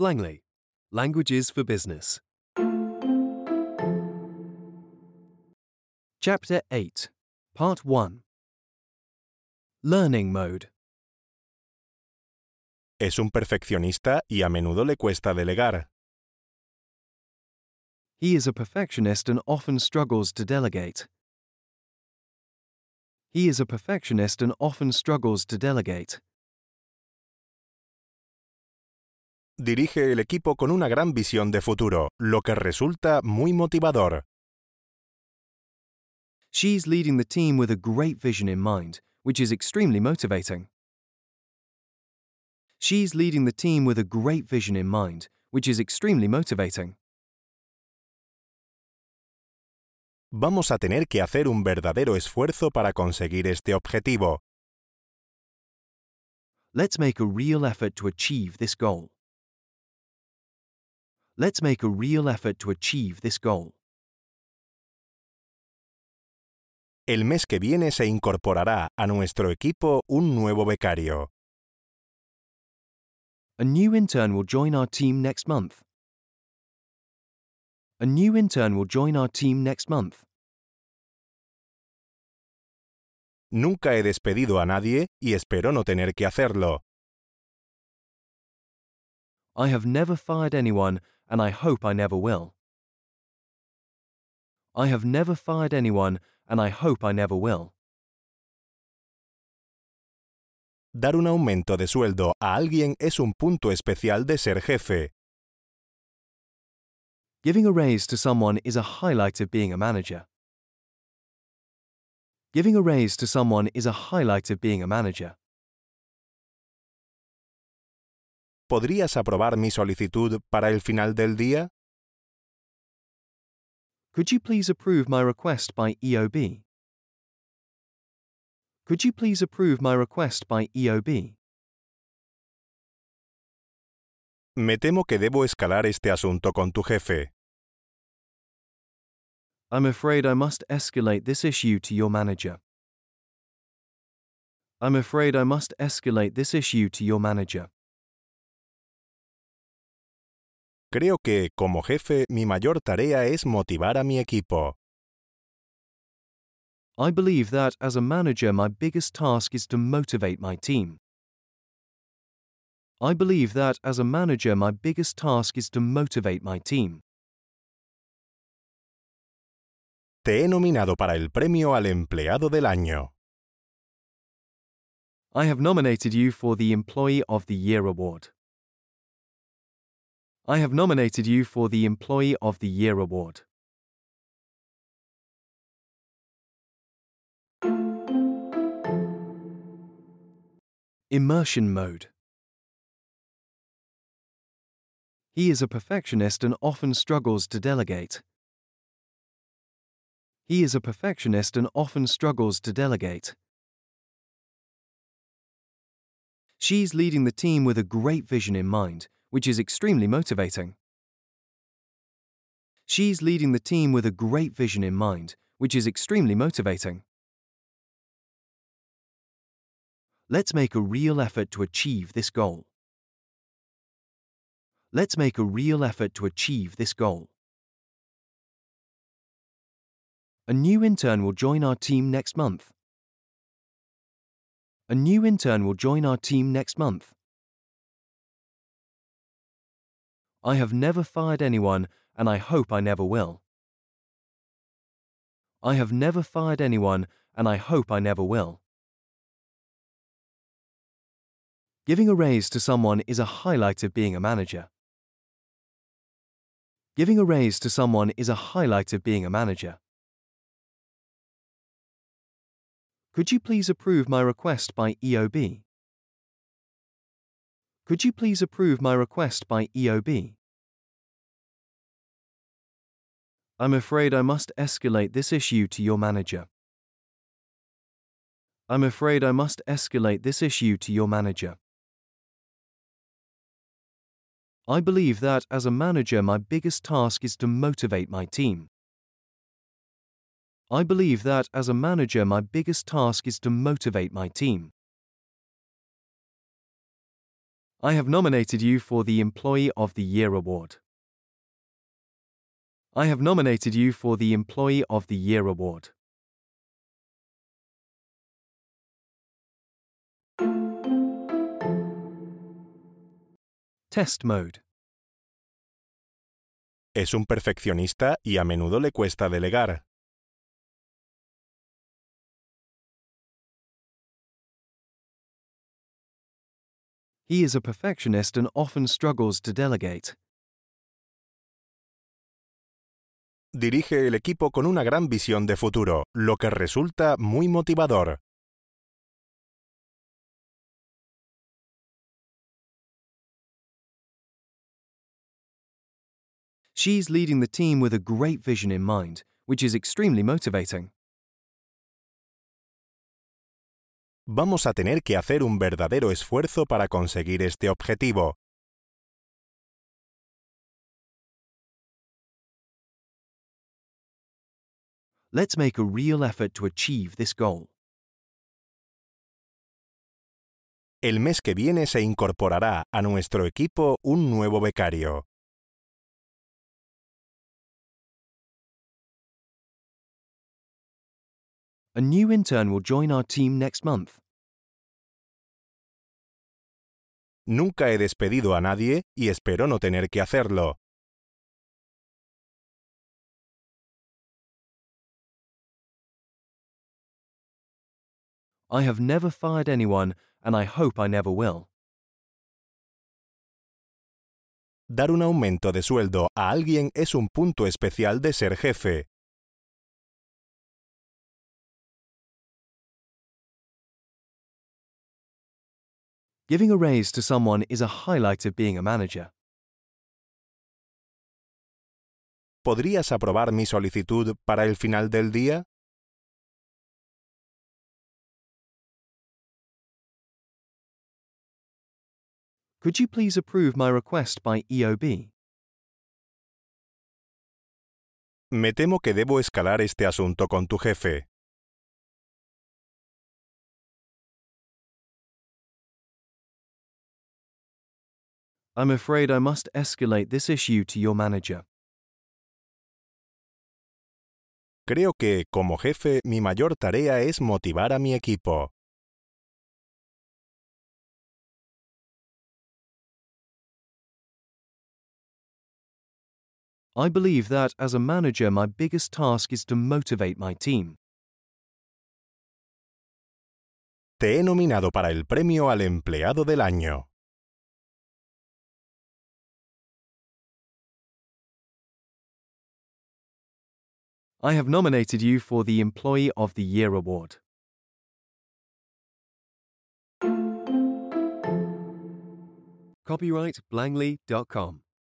Langley, Languages for Business. Chapter 8, Part 1 Learning Mode. Es un perfeccionista y a menudo le cuesta delegar. He is a perfectionist and often struggles to delegate. He is a perfectionist and often struggles to delegate. Dirige el equipo con una gran visión de futuro, lo que resulta muy motivador. She's leading the team with a great vision in mind, which is extremely motivating. She's leading the team with a great vision in mind, which is extremely motivating. Vamos a tener que hacer un verdadero esfuerzo para conseguir este objetivo. Let's make a real effort to achieve this goal. Let's make a real effort to achieve this goal. El mes que viene se incorporará a nuestro equipo un nuevo becario. A new intern will join our team next month. A new intern will join our team next month. Nunca he despedido a nadie y espero no tener que hacerlo. I have never fired anyone, and I hope I never will. I have never fired anyone, and I hope I never will. Dar un aumento de sueldo a alguien es un punto especial de ser jefe. Giving a raise to someone is a highlight of being a manager. Giving a raise to someone is a highlight of being a manager. ¿Podrías aprobar mi solicitud para el final del día? Could you please approve my request by EOB? Could you please approve my request by EOB? Me temo que debo escalar este asunto con tu jefe. I'm afraid I must escalate this issue to your manager. I'm afraid I must escalate this issue to your manager. Creo que, como jefe, mi mayor tarea es motivar a mi equipo. I believe that as a manager, my biggest task is to motivate my team. I believe that as a manager, my biggest task is to motivate my team. Te he nominado para el premio al empleado del año. I have nominated you for the Employee of the Year award. I have nominated you for the Employee of the Year award. Immersion mode. He is a perfectionist and often struggles to delegate. He is a perfectionist and often struggles to delegate. She's leading the team with a great vision in mind, which is extremely motivating. She's leading the team with a great vision in mind, which is extremely motivating. Let's make a real effort to achieve this goal. Let's make a real effort to achieve this goal. A new intern will join our team next month. A new intern will join our team next month. I have never fired anyone, and I hope I never will. I have never fired anyone, and I hope I never will. Giving a raise to someone is a highlight of being a manager. Giving a raise to someone is a highlight of being a manager. Could you please approve my request by EOB? Could you please approve my request by EOB? I'm afraid I must escalate this issue to your manager. I'm afraid I must escalate this issue to your manager. I believe that as a manager, my biggest task is to motivate my team. I believe that as a manager, my biggest task is to motivate my team. I have nominated you for the Employee of the Year award. I have nominated you for the Employee of the Year award. Test mode. Es un perfeccionista y a menudo le cuesta delegar. He is a perfectionist and often struggles to delegate. Dirige el equipo con una gran visión de futuro, lo que resulta muy motivador. She's leading the team with a great vision in mind, which is extremely motivating. Vamos a tener que hacer un verdadero esfuerzo para conseguir este objetivo. Let's make a real effort to achieve this goal. El mes que viene se incorporará a nuestro equipo un nuevo becario. A new intern will join our team next month. Nunca he despedido a nadie y espero no tener que hacerlo. I have never fired anyone, and I hope I never will. Dar un aumento de sueldo a alguien es un punto especial de ser jefe. Giving a raise to someone is a highlight of being a manager. ¿Podrías aprobar mi solicitud para el final del día? Could you please approve my request by EOB? Me temo que debo escalar este asunto con tu jefe. I'm afraid I must escalate this issue to your manager. Creo que, como jefe, mi mayor tarea es motivar a mi equipo. I believe that as a manager, my biggest task is to motivate my team. Te he nominado para el premio al empleado del año. I have nominated you for the Employee of the Year award. Copyright Blangley.com.